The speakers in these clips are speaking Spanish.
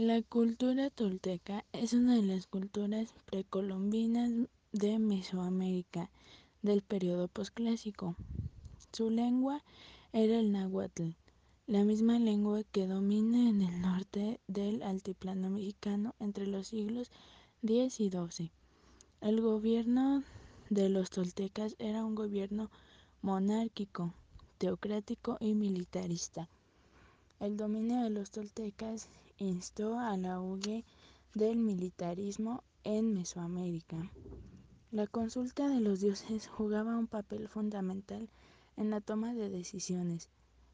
La cultura tolteca es una de las culturas precolombinas de Mesoamérica del periodo posclásico. Su lengua era el náhuatl, la misma lengua que domina en el norte del altiplano mexicano entre los siglos X y XII. El gobierno de los toltecas era un gobierno monárquico, teocrático y militarista. El dominio de los toltecas instó al auge del militarismo en Mesoamérica. La consulta de los dioses jugaba un papel fundamental en la toma de decisiones,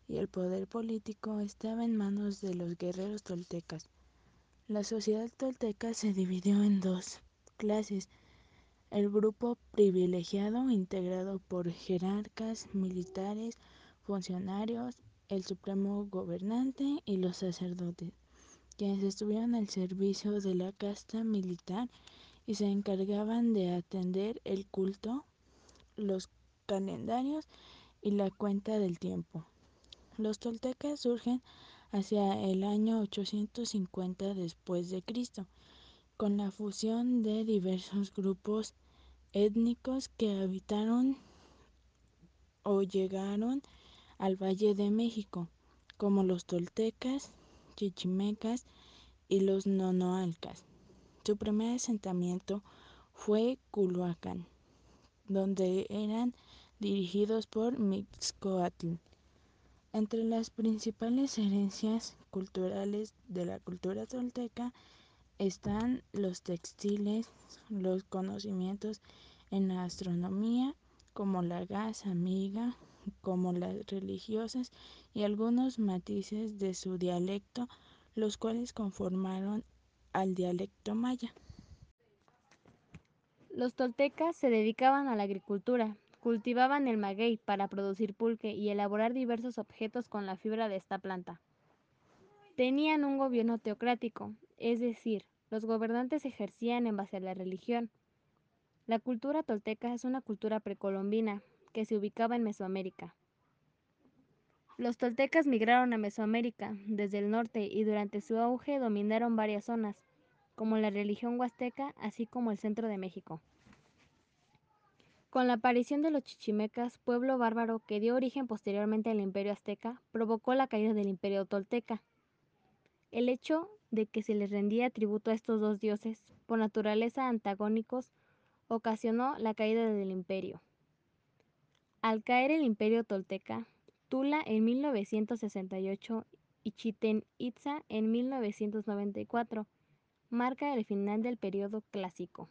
y el poder político estaba en manos de los guerreros toltecas. La sociedad tolteca se dividió en dos clases. El grupo privilegiado, integrado por jerarcas, militares, funcionarios, el supremo gobernante y los sacerdotes quienes estuvieron al servicio de la casta militar y se encargaban de atender el culto, los calendarios y la cuenta del tiempo. Los toltecas surgen hacia el año 850 después de Cristo, con la fusión de diversos grupos étnicos que habitaron o llegaron al Valle de México, como los toltecas, chichimecas y los nonoalcas. Su primer asentamiento fue Culhuacán, donde eran dirigidos por Mixcoatl. Entre las principales herencias culturales de la cultura tolteca están los textiles, los conocimientos en la astronomía, como la gas amiga, como las religiosas y algunos matices de su dialecto, los cuales conformaron al dialecto maya. Los toltecas se dedicaban a la agricultura, cultivaban el maguey para producir pulque y elaborar diversos objetos con la fibra de esta planta. Tenían un gobierno teocrático, es decir, los gobernantes ejercían en base a la religión. La cultura tolteca es una cultura precolombina que se ubicaba en Mesoamérica. Los toltecas migraron a Mesoamérica desde el norte y durante su auge dominaron varias zonas, como la religión huasteca, así como el centro de México. Con la aparición de los chichimecas, pueblo bárbaro que dio origen posteriormente al imperio azteca, provocó la caída del imperio tolteca. El hecho de que se les rendía tributo a estos dos dioses, por naturaleza antagónicos, ocasionó la caída del imperio. Al caer el imperio tolteca, Tula en 1968 y Chichen Itza en 1994 marca el final del periodo clásico.